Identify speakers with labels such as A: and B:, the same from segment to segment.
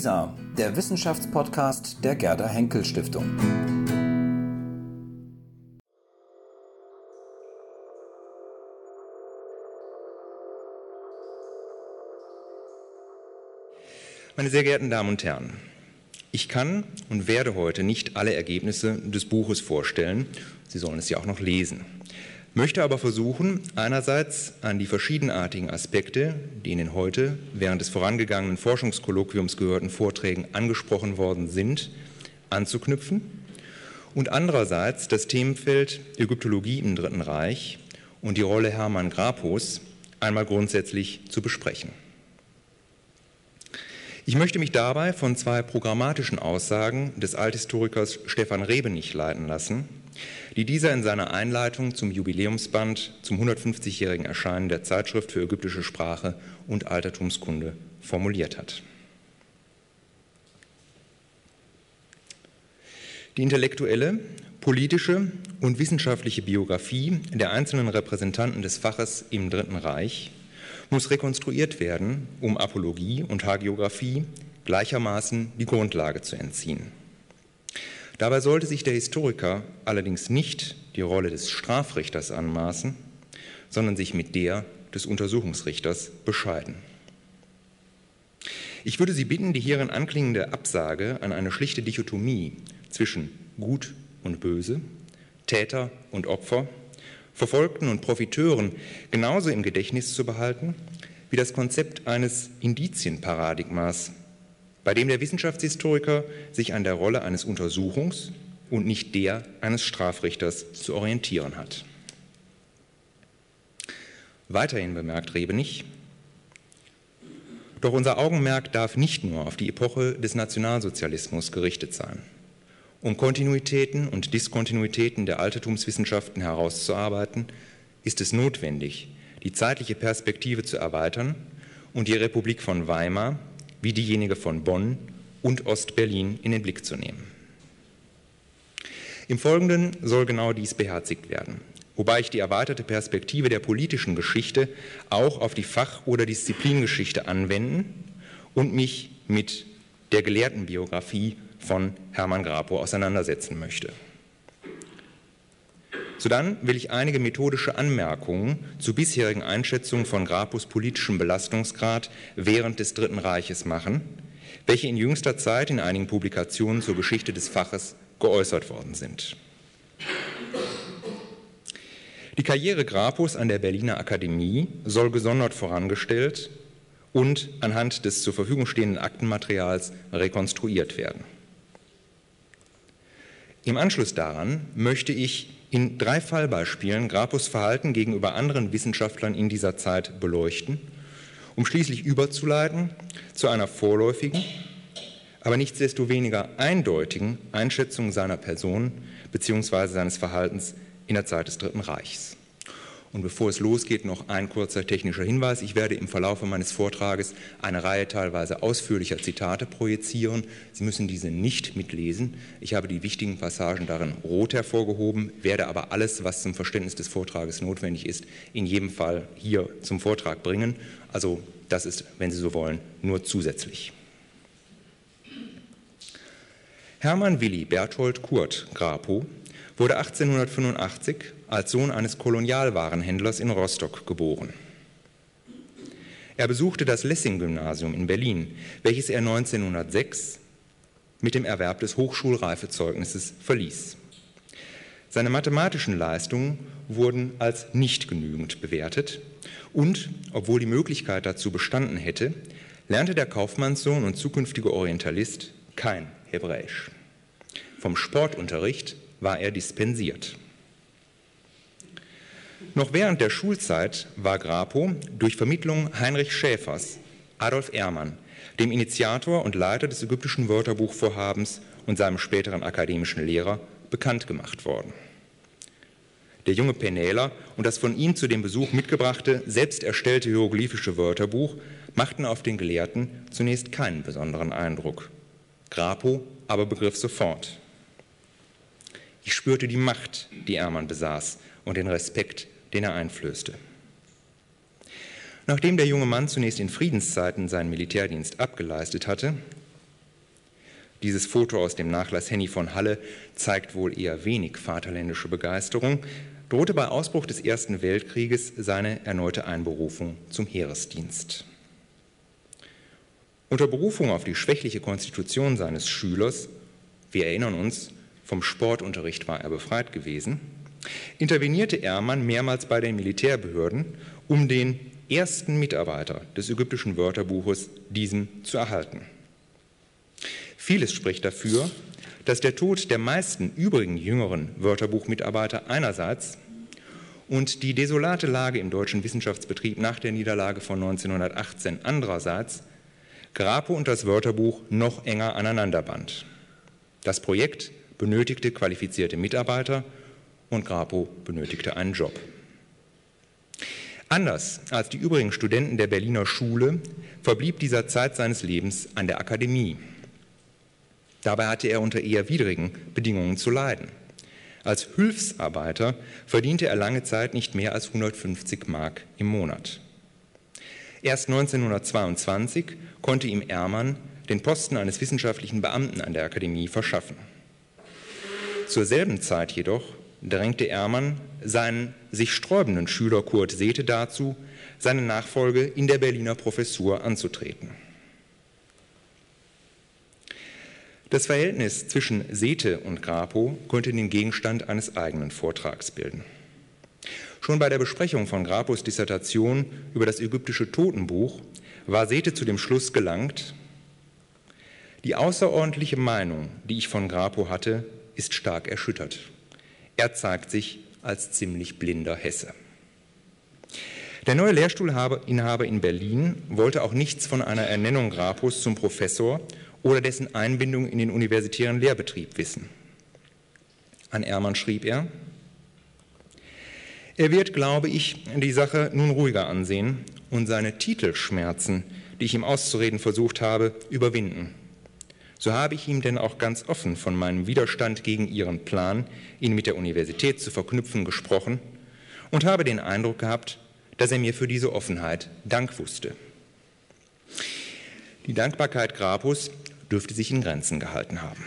A: WISA, der Wissenschaftspodcast der Gerda Henkel Stiftung.
B: Meine sehr geehrten Damen und Herren, ich kann und werde heute nicht alle Ergebnisse des Buches vorstellen. Sie sollen es ja auch noch lesen möchte aber versuchen, einerseits an die verschiedenartigen Aspekte, die in den heute während des vorangegangenen Forschungskolloquiums gehörten Vorträgen angesprochen worden sind, anzuknüpfen und andererseits das Themenfeld Ägyptologie im Dritten Reich und die Rolle Hermann Grapos einmal grundsätzlich zu besprechen. Ich möchte mich dabei von zwei programmatischen Aussagen des Althistorikers Stefan Rebenich leiten lassen, die dieser in seiner Einleitung zum Jubiläumsband zum 150-jährigen Erscheinen der Zeitschrift für ägyptische Sprache und Altertumskunde formuliert hat. Die intellektuelle, politische und wissenschaftliche Biografie der einzelnen Repräsentanten des Faches im Dritten Reich muss rekonstruiert werden, um Apologie und Hagiographie gleichermaßen die Grundlage zu entziehen. Dabei sollte sich der Historiker allerdings nicht die Rolle des Strafrichters anmaßen, sondern sich mit der des Untersuchungsrichters bescheiden. Ich würde Sie bitten, die hierin anklingende Absage an eine schlichte Dichotomie zwischen Gut und Böse, Täter und Opfer, Verfolgten und Profiteuren genauso im Gedächtnis zu behalten wie das Konzept eines Indizienparadigmas, bei dem der Wissenschaftshistoriker sich an der Rolle eines Untersuchungs- und nicht der eines Strafrichters zu orientieren hat. Weiterhin bemerkt Rebenich, doch unser Augenmerk darf nicht nur auf die Epoche des Nationalsozialismus gerichtet sein. Um Kontinuitäten und Diskontinuitäten der Altertumswissenschaften herauszuarbeiten, ist es notwendig, die zeitliche Perspektive zu erweitern und die Republik von Weimar wie diejenige von Bonn und Ostberlin in den Blick zu nehmen. Im Folgenden soll genau dies beherzigt werden, wobei ich die erweiterte Perspektive der politischen Geschichte auch auf die Fach- oder Disziplingeschichte anwenden und mich mit der Gelehrtenbiografie von Hermann Grapo auseinandersetzen möchte. Sodann will ich einige methodische Anmerkungen zu bisherigen Einschätzungen von Grapus politischem Belastungsgrad während des Dritten Reiches machen, welche in jüngster Zeit in einigen Publikationen zur Geschichte des Faches geäußert worden sind. Die Karriere Grapus an der Berliner Akademie soll gesondert vorangestellt und anhand des zur Verfügung stehenden Aktenmaterials rekonstruiert werden. Im Anschluss daran möchte ich in drei Fallbeispielen Grapus Verhalten gegenüber anderen Wissenschaftlern in dieser Zeit beleuchten, um schließlich überzuleiten zu einer vorläufigen, aber nichtsdestoweniger eindeutigen Einschätzung seiner Person bzw. seines Verhaltens in der Zeit des Dritten Reichs. Und bevor es losgeht, noch ein kurzer technischer Hinweis. Ich werde im Verlauf meines Vortrages eine Reihe teilweise ausführlicher Zitate projizieren. Sie müssen diese nicht mitlesen. Ich habe die wichtigen Passagen darin rot hervorgehoben, werde aber alles, was zum Verständnis des Vortrages notwendig ist, in jedem Fall hier zum Vortrag bringen. Also das ist, wenn Sie so wollen, nur zusätzlich. Hermann Willi Berthold Kurt Grapo wurde 1885 als Sohn eines Kolonialwarenhändlers in Rostock geboren. Er besuchte das Lessing-Gymnasium in Berlin, welches er 1906 mit dem Erwerb des Hochschulreifezeugnisses verließ. Seine mathematischen Leistungen wurden als nicht genügend bewertet und, obwohl die Möglichkeit dazu bestanden hätte, lernte der Kaufmannssohn und zukünftige Orientalist kein Hebräisch. Vom Sportunterricht war er dispensiert. Noch während der Schulzeit war Grapo durch Vermittlung Heinrich Schäfers Adolf Ehrmann, dem Initiator und Leiter des ägyptischen Wörterbuchvorhabens und seinem späteren akademischen Lehrer, bekannt gemacht worden. Der junge Penäler und das von ihm zu dem Besuch mitgebrachte, selbst erstellte hieroglyphische Wörterbuch machten auf den Gelehrten zunächst keinen besonderen Eindruck. Grapo aber begriff sofort. Ich spürte die Macht, die Ermann besaß und den Respekt, den er einflößte. Nachdem der junge Mann zunächst in Friedenszeiten seinen Militärdienst abgeleistet hatte, Dieses Foto aus dem Nachlass Henny von Halle zeigt wohl eher wenig vaterländische Begeisterung, drohte bei Ausbruch des Ersten Weltkrieges seine erneute Einberufung zum Heeresdienst. Unter Berufung auf die schwächliche Konstitution seines Schülers, wir erinnern uns, vom Sportunterricht war er befreit gewesen, intervenierte Ehrmann mehrmals bei den Militärbehörden, um den ersten Mitarbeiter des ägyptischen Wörterbuches diesem zu erhalten. Vieles spricht dafür, dass der Tod der meisten übrigen jüngeren Wörterbuchmitarbeiter einerseits und die desolate Lage im deutschen Wissenschaftsbetrieb nach der Niederlage von 1918 andererseits Grapo und das Wörterbuch noch enger aneinanderband. Das Projekt benötigte qualifizierte Mitarbeiter und Grapo benötigte einen Job. Anders als die übrigen Studenten der Berliner Schule verblieb dieser Zeit seines Lebens an der Akademie. Dabei hatte er unter eher widrigen Bedingungen zu leiden. Als Hilfsarbeiter verdiente er lange Zeit nicht mehr als 150 Mark im Monat. Erst 1922 konnte ihm Ehrmann den Posten eines wissenschaftlichen Beamten an der Akademie verschaffen. Zur selben Zeit jedoch drängte Ehrmann seinen sich sträubenden Schüler Kurt Sethe dazu, seine Nachfolge in der Berliner Professur anzutreten. Das Verhältnis zwischen Sethe und Grapo könnte den Gegenstand eines eigenen Vortrags bilden. Schon bei der Besprechung von Grapos Dissertation über das ägyptische Totenbuch war Sethe zu dem Schluss gelangt, die außerordentliche Meinung, die ich von Grapo hatte, ist stark erschüttert. Er zeigt sich als ziemlich blinder Hesse. Der neue Lehrstuhlinhaber in Berlin wollte auch nichts von einer Ernennung Grapos zum Professor oder dessen Einbindung in den universitären Lehrbetrieb wissen. An Ermann schrieb er, er wird, glaube ich, die Sache nun ruhiger ansehen und seine Titelschmerzen, die ich ihm auszureden versucht habe, überwinden. So habe ich ihm denn auch ganz offen von meinem Widerstand gegen Ihren Plan, ihn mit der Universität zu verknüpfen, gesprochen und habe den Eindruck gehabt, dass er mir für diese Offenheit Dank wusste. Die Dankbarkeit Grapus dürfte sich in Grenzen gehalten haben.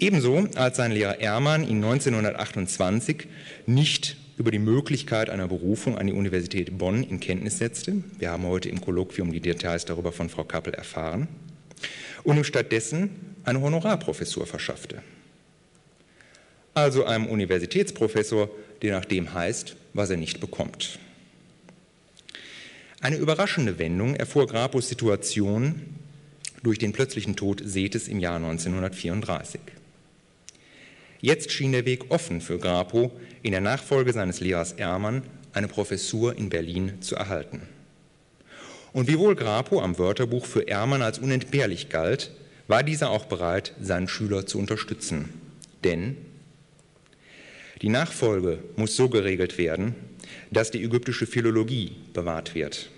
B: Ebenso als sein Lehrer Ehrmann ihn 1928 nicht über die Möglichkeit einer Berufung an die Universität Bonn in Kenntnis setzte. Wir haben heute im Kolloquium die Details darüber von Frau Kappel erfahren. Und ihm stattdessen eine Honorarprofessur verschaffte. Also einem Universitätsprofessor, der nach dem heißt, was er nicht bekommt. Eine überraschende Wendung erfuhr Grapos Situation durch den plötzlichen Tod Setes im Jahr 1934. Jetzt schien der Weg offen für Grapo, in der Nachfolge seines Lehrers Ermann eine Professur in Berlin zu erhalten. Und wiewohl Grapo am Wörterbuch für Ermann als unentbehrlich galt, war dieser auch bereit, seinen Schüler zu unterstützen. Denn die Nachfolge muss so geregelt werden, dass die ägyptische Philologie bewahrt wird.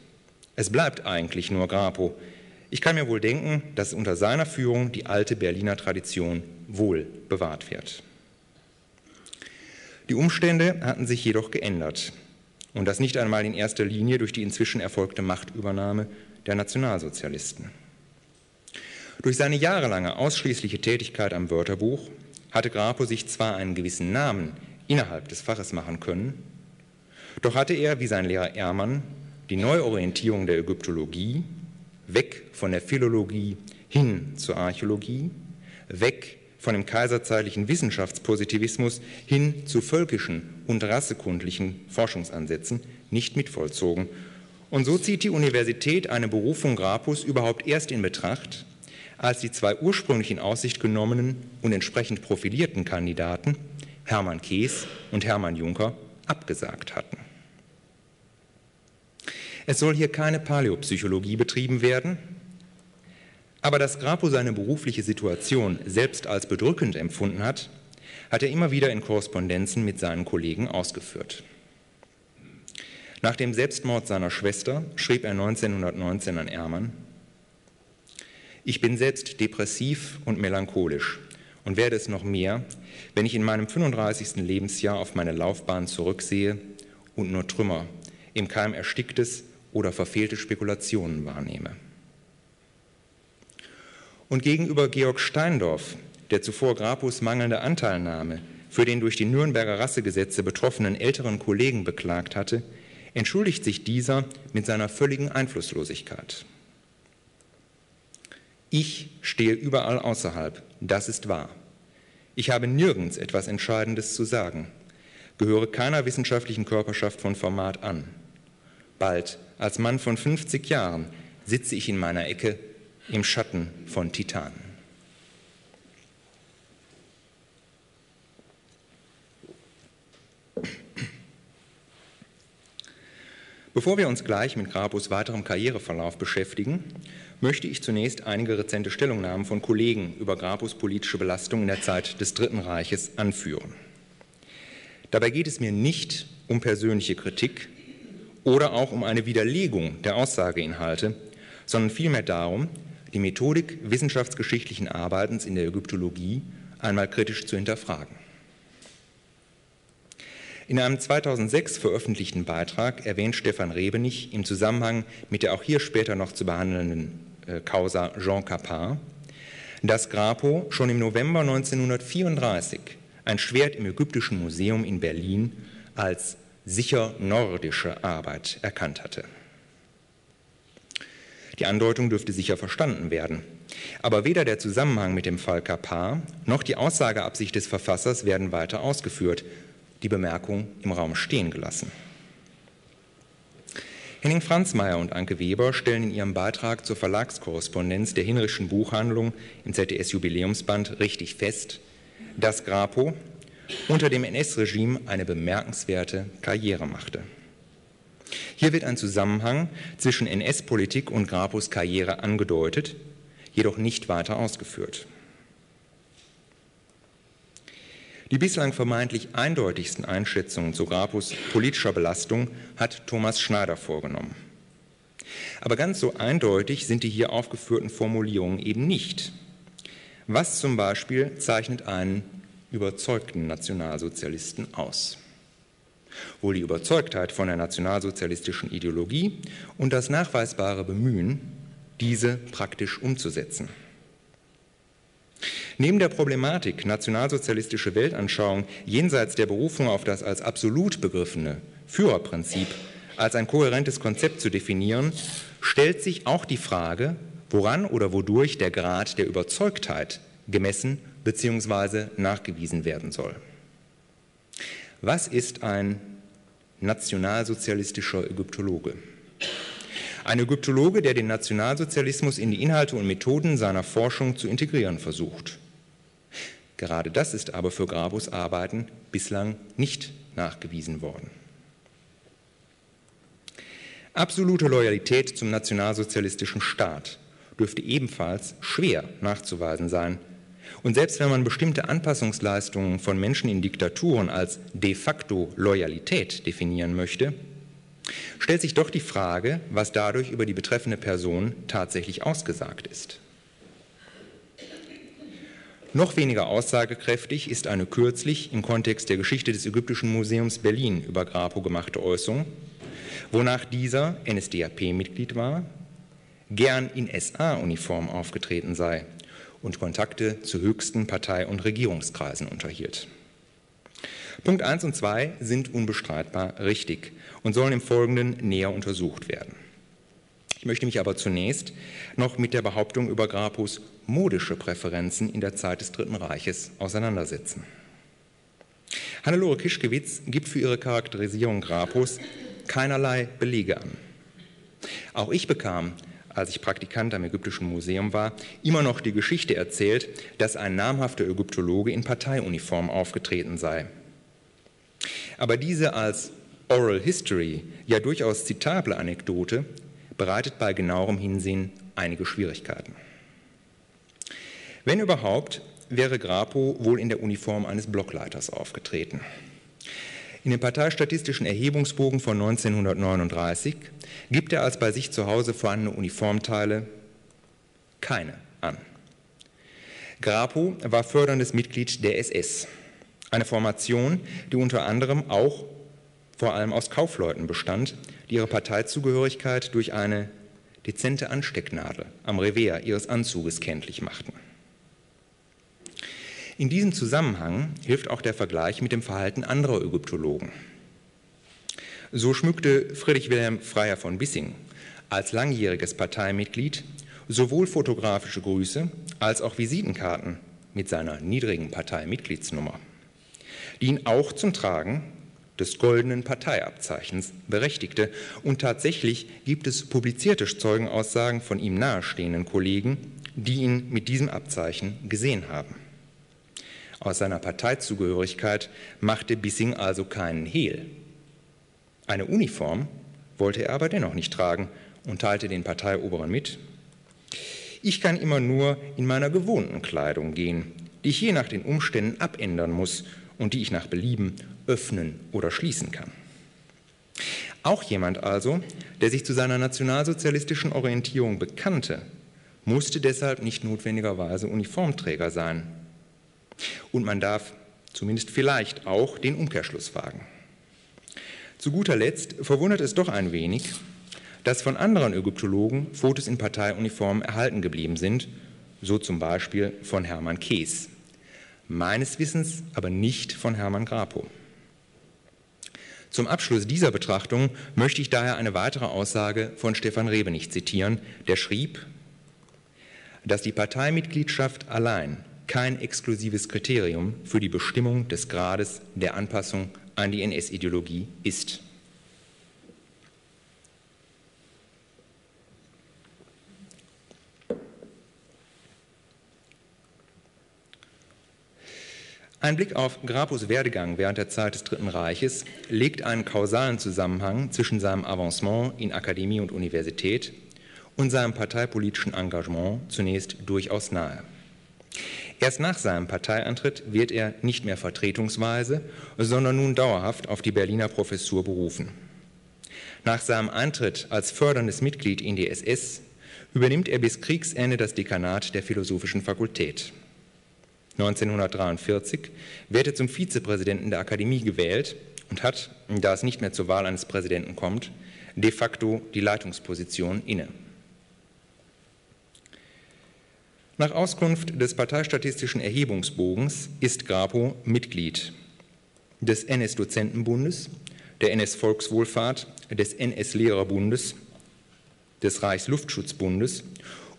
B: Es bleibt eigentlich nur Grapo, ich kann mir wohl denken, dass unter seiner Führung die alte Berliner Tradition wohl bewahrt wird. Die Umstände hatten sich jedoch geändert und das nicht einmal in erster Linie durch die inzwischen erfolgte Machtübernahme der Nationalsozialisten. Durch seine jahrelange ausschließliche Tätigkeit am Wörterbuch hatte Grapo sich zwar einen gewissen Namen innerhalb des Faches machen können, doch hatte er, wie sein Lehrer Ehrmann, die Neuorientierung der Ägyptologie weg von der Philologie hin zur Archäologie, weg von dem kaiserzeitlichen Wissenschaftspositivismus hin zu völkischen und rassekundlichen Forschungsansätzen nicht mitvollzogen. Und so zieht die Universität eine Berufung Grapus überhaupt erst in Betracht, als die zwei ursprünglich in Aussicht genommenen und entsprechend profilierten Kandidaten, Hermann Kees und Hermann Juncker, abgesagt hatten. Es soll hier keine Paläopsychologie betrieben werden, aber dass Grapo seine berufliche Situation selbst als bedrückend empfunden hat, hat er immer wieder in Korrespondenzen mit seinen Kollegen ausgeführt. Nach dem Selbstmord seiner Schwester schrieb er 1919 an Ermann, ich bin selbst depressiv und melancholisch und werde es noch mehr, wenn ich in meinem 35. Lebensjahr auf meine Laufbahn zurücksehe und nur Trümmer, im Keim ersticktes oder verfehlte Spekulationen wahrnehme. Und gegenüber Georg Steindorf, der zuvor Grapus mangelnde Anteilnahme für den durch die Nürnberger Rassegesetze betroffenen älteren Kollegen beklagt hatte, entschuldigt sich dieser mit seiner völligen Einflusslosigkeit. Ich stehe überall außerhalb, das ist wahr. Ich habe nirgends etwas Entscheidendes zu sagen, gehöre keiner wissenschaftlichen Körperschaft von Format an. Bald, als Mann von 50 Jahren, sitze ich in meiner Ecke im Schatten von Titanen. Bevor wir uns gleich mit Grapus weiterem Karriereverlauf beschäftigen, möchte ich zunächst einige rezente Stellungnahmen von Kollegen über Grapus politische Belastung in der Zeit des Dritten Reiches anführen. Dabei geht es mir nicht um persönliche Kritik oder auch um eine Widerlegung der Aussageinhalte, sondern vielmehr darum, die Methodik wissenschaftsgeschichtlichen Arbeitens in der Ägyptologie einmal kritisch zu hinterfragen. In einem 2006 veröffentlichten Beitrag erwähnt Stefan Rebenich im Zusammenhang mit der auch hier später noch zu behandelnden äh, Causa Jean Capin, dass Grapo schon im November 1934 ein Schwert im Ägyptischen Museum in Berlin als sicher nordische Arbeit erkannt hatte. Die Andeutung dürfte sicher verstanden werden. Aber weder der Zusammenhang mit dem Fall Kapar noch die Aussageabsicht des Verfassers werden weiter ausgeführt, die Bemerkung im Raum stehen gelassen. Henning Franzmeier und Anke Weber stellen in ihrem Beitrag zur Verlagskorrespondenz der Hinrichschen Buchhandlung im ZDS-Jubiläumsband richtig fest, dass Grapo unter dem NS-Regime eine bemerkenswerte Karriere machte. Hier wird ein Zusammenhang zwischen NS-Politik und Grapos Karriere angedeutet, jedoch nicht weiter ausgeführt. Die bislang vermeintlich eindeutigsten Einschätzungen zu Grapus politischer Belastung hat Thomas Schneider vorgenommen. Aber ganz so eindeutig sind die hier aufgeführten Formulierungen eben nicht. Was zum Beispiel zeichnet einen überzeugten Nationalsozialisten aus? Wohl die Überzeugtheit von der nationalsozialistischen Ideologie und das nachweisbare Bemühen, diese praktisch umzusetzen. Neben der Problematik nationalsozialistische Weltanschauung jenseits der Berufung auf das als absolut begriffene Führerprinzip als ein kohärentes Konzept zu definieren, stellt sich auch die Frage, woran oder wodurch der Grad der Überzeugtheit gemessen bzw. nachgewiesen werden soll. Was ist ein nationalsozialistischer Ägyptologe? Ein Ägyptologe, der den Nationalsozialismus in die Inhalte und Methoden seiner Forschung zu integrieren versucht. Gerade das ist aber für Grabus Arbeiten bislang nicht nachgewiesen worden. Absolute Loyalität zum nationalsozialistischen Staat dürfte ebenfalls schwer nachzuweisen sein. Und selbst wenn man bestimmte Anpassungsleistungen von Menschen in Diktaturen als de facto Loyalität definieren möchte, stellt sich doch die Frage, was dadurch über die betreffende Person tatsächlich ausgesagt ist. Noch weniger aussagekräftig ist eine kürzlich im Kontext der Geschichte des Ägyptischen Museums Berlin über Grapo gemachte Äußerung, wonach dieser NSDAP-Mitglied war, gern in SA-Uniform aufgetreten sei und Kontakte zu höchsten Partei- und Regierungskreisen unterhielt. Punkt 1 und 2 sind unbestreitbar richtig und sollen im Folgenden näher untersucht werden. Ich möchte mich aber zunächst noch mit der Behauptung über Grapus modische Präferenzen in der Zeit des Dritten Reiches auseinandersetzen. Hannelore Kischkewitz gibt für ihre Charakterisierung Grapus keinerlei Belege an. Auch ich bekam, als ich Praktikant am Ägyptischen Museum war, immer noch die Geschichte erzählt, dass ein namhafter Ägyptologe in Parteiuniform aufgetreten sei. Aber diese als Oral History ja durchaus zitable Anekdote bereitet bei genauerem Hinsehen einige Schwierigkeiten. Wenn überhaupt, wäre Grapo wohl in der Uniform eines Blockleiters aufgetreten. In dem parteistatistischen Erhebungsbogen von 1939 gibt er als bei sich zu Hause vorhandene Uniformteile keine an. Grapo war förderndes Mitglied der SS, eine Formation, die unter anderem auch vor allem aus Kaufleuten bestand, die ihre Parteizugehörigkeit durch eine dezente Anstecknadel am Revers ihres Anzuges kenntlich machten. In diesem Zusammenhang hilft auch der Vergleich mit dem Verhalten anderer Ägyptologen. So schmückte Friedrich Wilhelm Freier von Bissing als langjähriges Parteimitglied sowohl fotografische Grüße als auch Visitenkarten mit seiner niedrigen Parteimitgliedsnummer, die ihn auch zum Tragen des goldenen Parteiabzeichens berechtigte. Und tatsächlich gibt es publizierte Zeugenaussagen von ihm nahestehenden Kollegen, die ihn mit diesem Abzeichen gesehen haben. Aus seiner Parteizugehörigkeit machte Bissing also keinen Hehl. Eine Uniform wollte er aber dennoch nicht tragen und teilte den Parteioberen mit, ich kann immer nur in meiner gewohnten Kleidung gehen, die ich je nach den Umständen abändern muss und die ich nach Belieben öffnen oder schließen kann. Auch jemand also, der sich zu seiner nationalsozialistischen Orientierung bekannte, musste deshalb nicht notwendigerweise Uniformträger sein. Und man darf zumindest vielleicht auch den Umkehrschluss wagen. Zu guter Letzt verwundert es doch ein wenig, dass von anderen Ägyptologen Fotos in Parteiuniformen erhalten geblieben sind, so zum Beispiel von Hermann Kees. Meines Wissens aber nicht von Hermann Grapo. Zum Abschluss dieser Betrachtung möchte ich daher eine weitere Aussage von Stefan Rebenich zitieren, der schrieb, dass die Parteimitgliedschaft allein kein exklusives Kriterium für die Bestimmung des Grades der Anpassung an die NS-Ideologie ist. Ein Blick auf Grapus Werdegang während der Zeit des Dritten Reiches legt einen kausalen Zusammenhang zwischen seinem Avancement in Akademie und Universität und seinem parteipolitischen Engagement zunächst durchaus nahe. Erst nach seinem Parteiantritt wird er nicht mehr vertretungsweise, sondern nun dauerhaft auf die Berliner Professur berufen. Nach seinem Eintritt als förderndes Mitglied in die SS übernimmt er bis Kriegsende das Dekanat der Philosophischen Fakultät. 1943 wird er zum Vizepräsidenten der Akademie gewählt und hat, da es nicht mehr zur Wahl eines Präsidenten kommt, de facto die Leitungsposition inne. Nach Auskunft des Parteistatistischen Erhebungsbogens ist Grapo Mitglied des NS-Dozentenbundes, der NS-Volkswohlfahrt, des NS-Lehrerbundes, des Reichsluftschutzbundes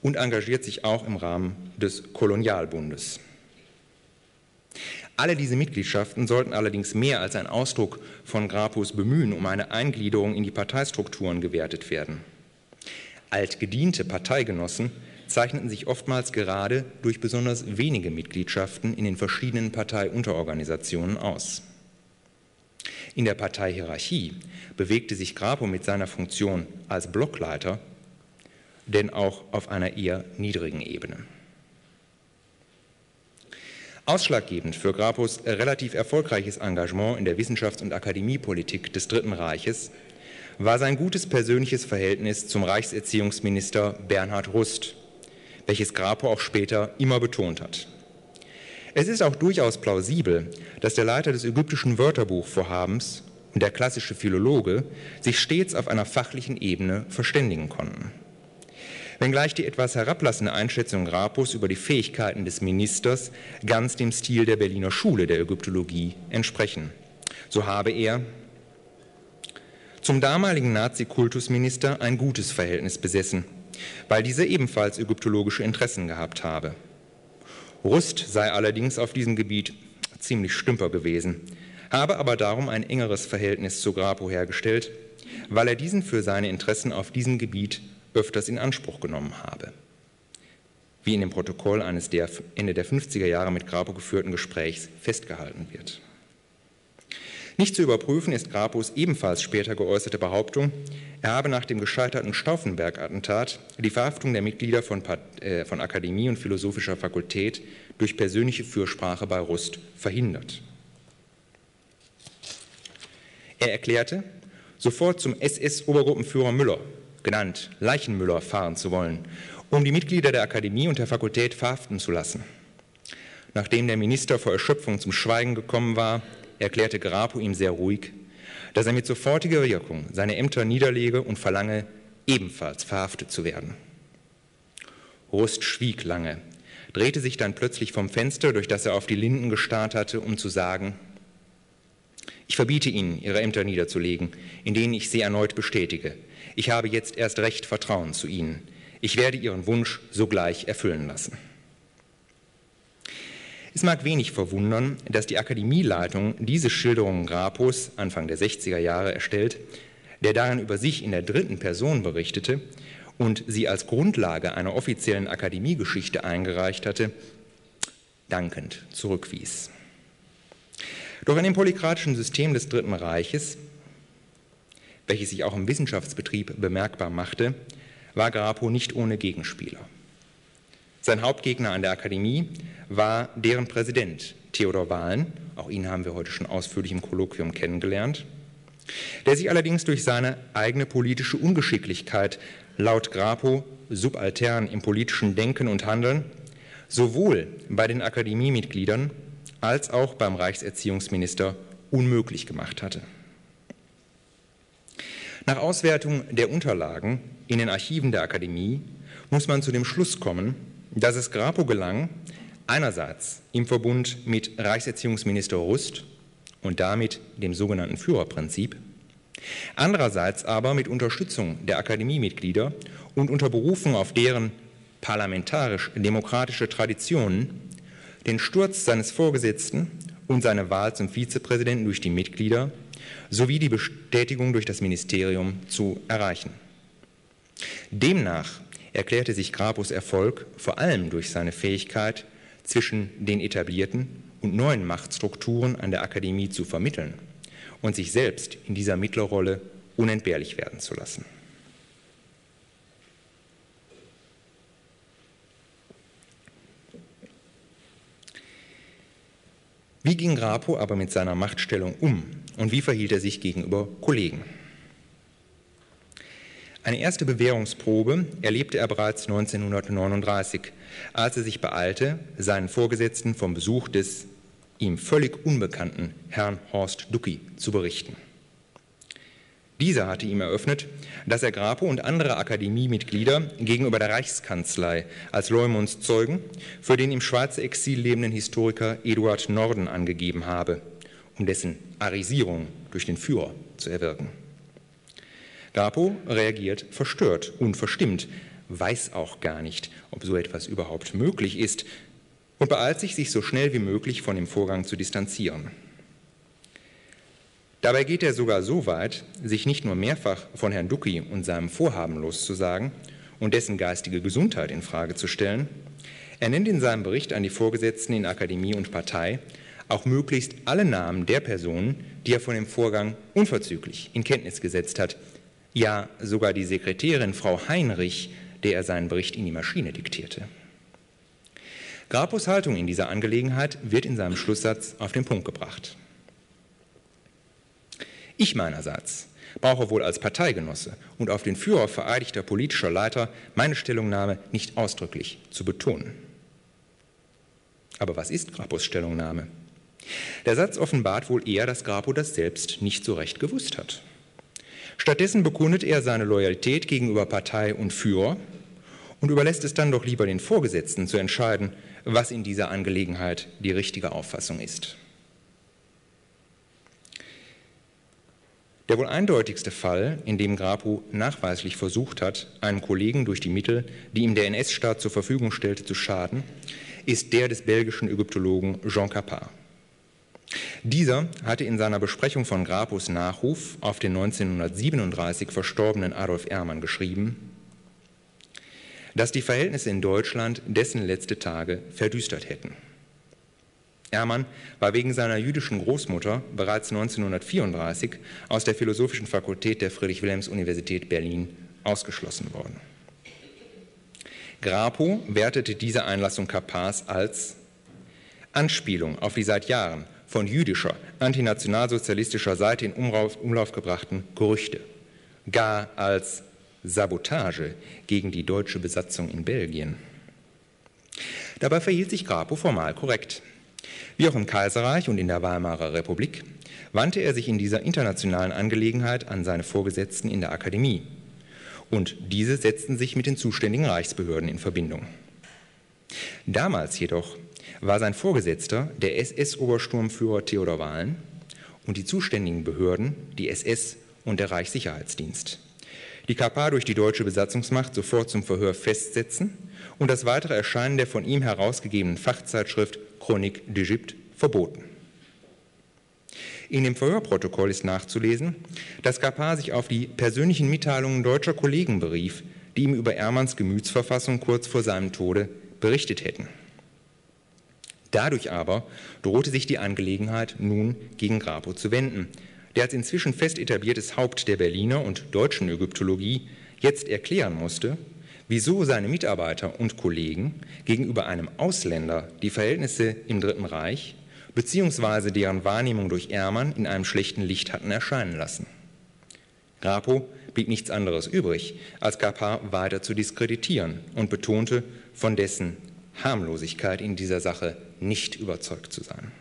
B: und engagiert sich auch im Rahmen des Kolonialbundes. Alle diese Mitgliedschaften sollten allerdings mehr als ein Ausdruck von Grapus Bemühen um eine Eingliederung in die Parteistrukturen gewertet werden. Altgediente Parteigenossen zeichneten sich oftmals gerade durch besonders wenige Mitgliedschaften in den verschiedenen Parteiunterorganisationen aus. In der Parteihierarchie bewegte sich Grapo mit seiner Funktion als Blockleiter denn auch auf einer eher niedrigen Ebene. Ausschlaggebend für Grapus relativ erfolgreiches Engagement in der Wissenschafts- und Akademiepolitik des Dritten Reiches war sein gutes persönliches Verhältnis zum Reichserziehungsminister Bernhard Rust, welches Grapo auch später immer betont hat. Es ist auch durchaus plausibel, dass der Leiter des ägyptischen Wörterbuchvorhabens und der klassische Philologe sich stets auf einer fachlichen Ebene verständigen konnten wenngleich die etwas herablassende Einschätzung Grapus über die Fähigkeiten des Ministers ganz dem Stil der Berliner Schule der Ägyptologie entsprechen. So habe er zum damaligen Nazi-Kultusminister ein gutes Verhältnis besessen, weil dieser ebenfalls ägyptologische Interessen gehabt habe. Rust sei allerdings auf diesem Gebiet ziemlich stümper gewesen, habe aber darum ein engeres Verhältnis zu Grapo hergestellt, weil er diesen für seine Interessen auf diesem Gebiet öfters in Anspruch genommen habe. Wie in dem Protokoll eines der Ende der 50er Jahre mit Grapo geführten Gesprächs festgehalten wird. Nicht zu überprüfen ist Grapos ebenfalls später geäußerte Behauptung, er habe nach dem gescheiterten Stauffenberg-Attentat die Verhaftung der Mitglieder von, äh, von Akademie und Philosophischer Fakultät durch persönliche Fürsprache bei Rust verhindert. Er erklärte, sofort zum SS-Obergruppenführer Müller genannt Leichenmüller, fahren zu wollen, um die Mitglieder der Akademie und der Fakultät verhaften zu lassen. Nachdem der Minister vor Erschöpfung zum Schweigen gekommen war, erklärte Grapo ihm sehr ruhig, dass er mit sofortiger Wirkung seine Ämter niederlege und verlange, ebenfalls verhaftet zu werden. Rust schwieg lange, drehte sich dann plötzlich vom Fenster, durch das er auf die Linden gestarrt hatte, um zu sagen, ich verbiete Ihnen, Ihre Ämter niederzulegen, in denen ich Sie erneut bestätige. Ich habe jetzt erst recht Vertrauen zu Ihnen. Ich werde Ihren Wunsch sogleich erfüllen lassen. Es mag wenig verwundern, dass die Akademieleitung diese Schilderungen Grapos Anfang der 60er Jahre erstellt, der darin über sich in der dritten Person berichtete und sie als Grundlage einer offiziellen Akademiegeschichte eingereicht hatte, dankend zurückwies. Doch in dem polykratischen System des Dritten Reiches, welches sich auch im Wissenschaftsbetrieb bemerkbar machte, war Grapo nicht ohne Gegenspieler. Sein Hauptgegner an der Akademie war deren Präsident Theodor Wahlen, auch ihn haben wir heute schon ausführlich im Kolloquium kennengelernt, der sich allerdings durch seine eigene politische Ungeschicklichkeit laut Grapo subaltern im politischen Denken und Handeln sowohl bei den Akademiemitgliedern als auch beim Reichserziehungsminister unmöglich gemacht hatte. Nach Auswertung der Unterlagen in den Archiven der Akademie muss man zu dem Schluss kommen, dass es Grapo gelang, einerseits im Verbund mit Reichserziehungsminister Rust und damit dem sogenannten Führerprinzip, andererseits aber mit Unterstützung der Akademiemitglieder und unter Berufung auf deren parlamentarisch-demokratische Traditionen den Sturz seines Vorgesetzten und seine Wahl zum Vizepräsidenten durch die Mitglieder sowie die Bestätigung durch das Ministerium zu erreichen. Demnach erklärte sich Grapus Erfolg vor allem durch seine Fähigkeit, zwischen den etablierten und neuen Machtstrukturen an der Akademie zu vermitteln und sich selbst in dieser Mittlerrolle unentbehrlich werden zu lassen. Wie ging Grapo aber mit seiner Machtstellung um und wie verhielt er sich gegenüber Kollegen? Eine erste Bewährungsprobe erlebte er bereits 1939, als er sich beeilte, seinen Vorgesetzten vom Besuch des ihm völlig unbekannten Herrn Horst Ducki zu berichten. Dieser hatte ihm eröffnet, dass er Grapo und andere Akademiemitglieder gegenüber der Reichskanzlei als Leumunds Zeugen für den im Schweizer Exil lebenden Historiker Eduard Norden angegeben habe, um dessen Arisierung durch den Führer zu erwirken. Grapo reagiert verstört und verstimmt, weiß auch gar nicht, ob so etwas überhaupt möglich ist und beeilt sich, sich so schnell wie möglich von dem Vorgang zu distanzieren. Dabei geht er sogar so weit, sich nicht nur mehrfach von Herrn Ducki und seinem Vorhaben loszusagen und dessen geistige Gesundheit in Frage zu stellen. Er nennt in seinem Bericht an die Vorgesetzten in Akademie und Partei auch möglichst alle Namen der Personen, die er von dem Vorgang unverzüglich in Kenntnis gesetzt hat. Ja, sogar die Sekretärin Frau Heinrich, der er seinen Bericht in die Maschine diktierte. Grapus Haltung in dieser Angelegenheit wird in seinem Schlusssatz auf den Punkt gebracht. Ich meinerseits brauche wohl als Parteigenosse und auf den Führer vereidigter politischer Leiter meine Stellungnahme nicht ausdrücklich zu betonen. Aber was ist Grapos Stellungnahme? Der Satz offenbart wohl eher, dass Grapo das selbst nicht so recht gewusst hat. Stattdessen bekundet er seine Loyalität gegenüber Partei und Führer und überlässt es dann doch lieber den Vorgesetzten zu entscheiden, was in dieser Angelegenheit die richtige Auffassung ist. Der wohl eindeutigste Fall, in dem Grapo nachweislich versucht hat, einem Kollegen durch die Mittel, die ihm der NS-Staat zur Verfügung stellte, zu schaden, ist der des belgischen Ägyptologen Jean Capart. Dieser hatte in seiner Besprechung von Grapos Nachruf auf den 1937 verstorbenen Adolf Ehrmann geschrieben, dass die Verhältnisse in Deutschland dessen letzte Tage verdüstert hätten. Hermann war wegen seiner jüdischen Großmutter bereits 1934 aus der Philosophischen Fakultät der Friedrich-Wilhelms-Universität Berlin ausgeschlossen worden. Grapo wertete diese Einlassung Kapars als Anspielung auf die seit Jahren von jüdischer, antinationalsozialistischer Seite in Umlauf, gebrachten Gerüchte, gar als Sabotage gegen die deutsche Besatzung in Belgien. Dabei verhielt sich Grapo formal korrekt. Wie auch im Kaiserreich und in der Weimarer Republik wandte er sich in dieser internationalen Angelegenheit an seine Vorgesetzten in der Akademie und diese setzten sich mit den zuständigen Reichsbehörden in Verbindung. Damals jedoch war sein Vorgesetzter der SS-Obersturmführer Theodor Wahlen und die zuständigen Behörden die SS und der Reichssicherheitsdienst. Die KP durch die deutsche Besatzungsmacht sofort zum Verhör festsetzen und das weitere Erscheinen der von ihm herausgegebenen Fachzeitschrift Chronique d'Egypte verboten. In dem Verhörprotokoll ist nachzulesen, dass Kapar sich auf die persönlichen Mitteilungen deutscher Kollegen berief, die ihm über Ermanns Gemütsverfassung kurz vor seinem Tode berichtet hätten. Dadurch aber drohte sich die Angelegenheit nun gegen Grapo zu wenden, der als inzwischen fest etabliertes Haupt der Berliner und deutschen Ägyptologie jetzt erklären musste, wieso seine Mitarbeiter und Kollegen gegenüber einem Ausländer die Verhältnisse im Dritten Reich bzw. deren Wahrnehmung durch Ehrmann in einem schlechten Licht hatten erscheinen lassen. Grapo blieb nichts anderes übrig, als Kapar weiter zu diskreditieren und betonte, von dessen Harmlosigkeit in dieser Sache nicht überzeugt zu sein.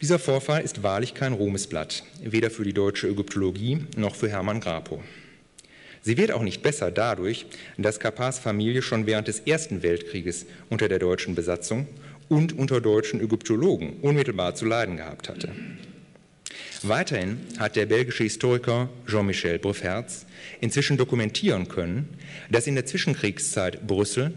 B: Dieser Vorfall ist wahrlich kein Ruhmesblatt, weder für die deutsche Ägyptologie noch für Hermann Grapo. Sie wird auch nicht besser dadurch, dass Kapars Familie schon während des Ersten Weltkrieges unter der deutschen Besatzung und unter deutschen Ägyptologen unmittelbar zu leiden gehabt hatte. Weiterhin hat der belgische Historiker Jean-Michel Brefferz inzwischen dokumentieren können, dass in der Zwischenkriegszeit Brüssel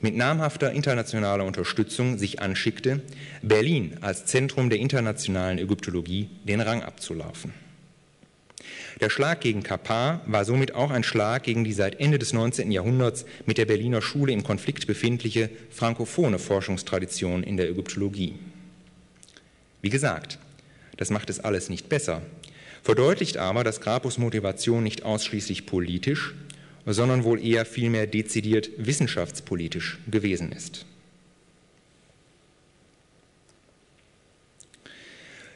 B: mit namhafter internationaler Unterstützung sich anschickte, Berlin als Zentrum der internationalen Ägyptologie den Rang abzulaufen. Der Schlag gegen Kapar war somit auch ein Schlag gegen die seit Ende des 19. Jahrhunderts mit der Berliner Schule im Konflikt befindliche frankophone Forschungstradition in der Ägyptologie. Wie gesagt, das macht es alles nicht besser, verdeutlicht aber, dass Grapus Motivation nicht ausschließlich politisch, sondern wohl eher vielmehr dezidiert wissenschaftspolitisch gewesen ist.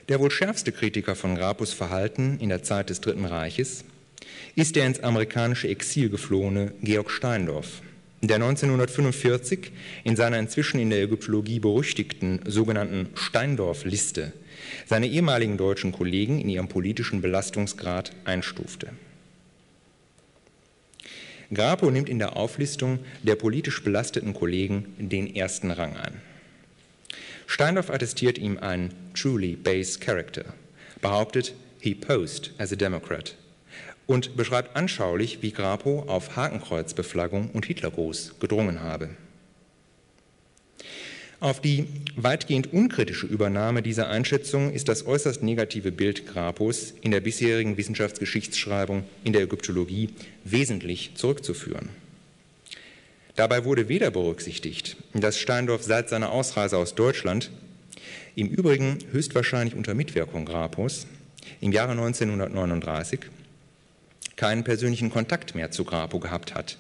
B: Der wohl schärfste Kritiker von Grapus Verhalten in der Zeit des Dritten Reiches ist der ins amerikanische Exil geflohene Georg Steindorf, der 1945 in seiner inzwischen in der Ägyptologie berüchtigten sogenannten Steindorf-Liste seine ehemaligen deutschen Kollegen in ihrem politischen Belastungsgrad einstufte. Grapo nimmt in der Auflistung der politisch belasteten Kollegen den ersten Rang an. Steindorf attestiert ihm einen truly base character, behauptet, he posed as a Democrat und beschreibt anschaulich, wie Grapo auf Hakenkreuzbeflaggung und Hitlergruß gedrungen habe. Auf die weitgehend unkritische Übernahme dieser Einschätzung ist das äußerst negative Bild Grapos in der bisherigen Wissenschaftsgeschichtsschreibung in der Ägyptologie wesentlich zurückzuführen. Dabei wurde weder berücksichtigt, dass Steindorf seit seiner Ausreise aus Deutschland, im Übrigen höchstwahrscheinlich unter Mitwirkung Grapos, im Jahre 1939 keinen persönlichen Kontakt mehr zu Grapo gehabt hat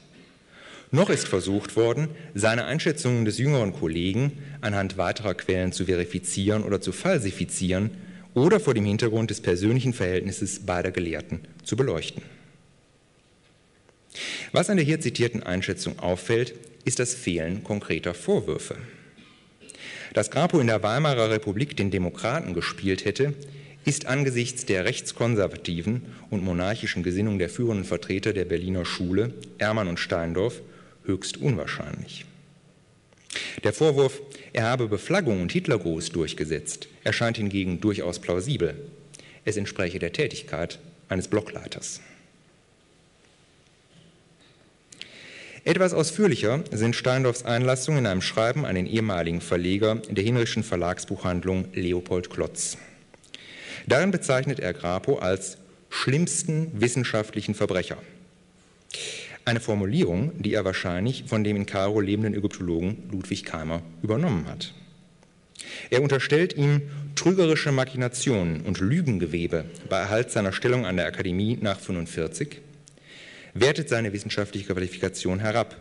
B: noch ist versucht worden, seine Einschätzungen des jüngeren Kollegen anhand weiterer Quellen zu verifizieren oder zu falsifizieren oder vor dem Hintergrund des persönlichen Verhältnisses beider Gelehrten zu beleuchten. Was an der hier zitierten Einschätzung auffällt, ist das Fehlen konkreter Vorwürfe. Dass Grapo in der Weimarer Republik den Demokraten gespielt hätte, ist angesichts der rechtskonservativen und monarchischen Gesinnung der führenden Vertreter der Berliner Schule, Ermann und Steindorf, höchst unwahrscheinlich. Der Vorwurf, er habe Beflaggung und Hitlergruß durchgesetzt, erscheint hingegen durchaus plausibel. Es entspräche der Tätigkeit eines Blockleiters. Etwas ausführlicher sind Steindorfs Einlassungen in einem Schreiben an den ehemaligen Verleger der Hinrichschen Verlagsbuchhandlung Leopold Klotz. Darin bezeichnet er Grapo als schlimmsten wissenschaftlichen Verbrecher. Eine Formulierung, die er wahrscheinlich von dem in Kairo lebenden Ägyptologen Ludwig Keimer übernommen hat. Er unterstellt ihm trügerische Machinationen und Lügengewebe bei Erhalt seiner Stellung an der Akademie nach 1945, wertet seine wissenschaftliche Qualifikation herab,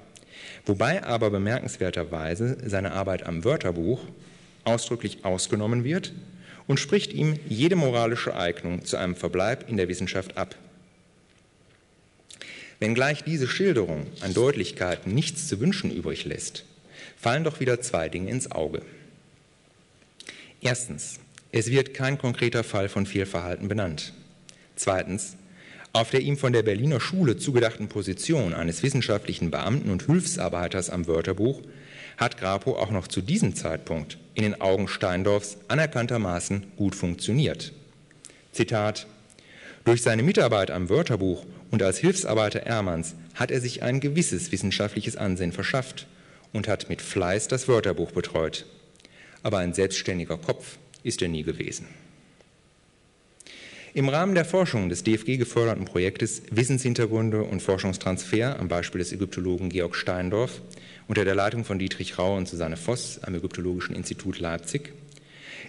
B: wobei aber bemerkenswerterweise seine Arbeit am Wörterbuch ausdrücklich ausgenommen wird und spricht ihm jede moralische Eignung zu einem Verbleib in der Wissenschaft ab. Wenngleich diese Schilderung an Deutlichkeit nichts zu wünschen übrig lässt, fallen doch wieder zwei Dinge ins Auge. Erstens, es wird kein konkreter Fall von Fehlverhalten benannt. Zweitens, Auf der ihm von der Berliner Schule zugedachten Position eines wissenschaftlichen Beamten und Hilfsarbeiters am Wörterbuch hat Grapo auch noch zu diesem Zeitpunkt in den Augen Steindorfs anerkanntermaßen gut funktioniert. Zitat Durch seine Mitarbeit am Wörterbuch und als Hilfsarbeiter Ermanns hat er sich ein gewisses wissenschaftliches Ansehen verschafft und hat mit Fleiß das Wörterbuch betreut. Aber ein selbstständiger Kopf ist er nie gewesen. Im Rahmen der Forschung des DFG geförderten Projektes Wissenshintergründe und Forschungstransfer am Beispiel des Ägyptologen Georg Steindorf unter der Leitung von Dietrich Rau und Susanne Voss am Ägyptologischen Institut Leipzig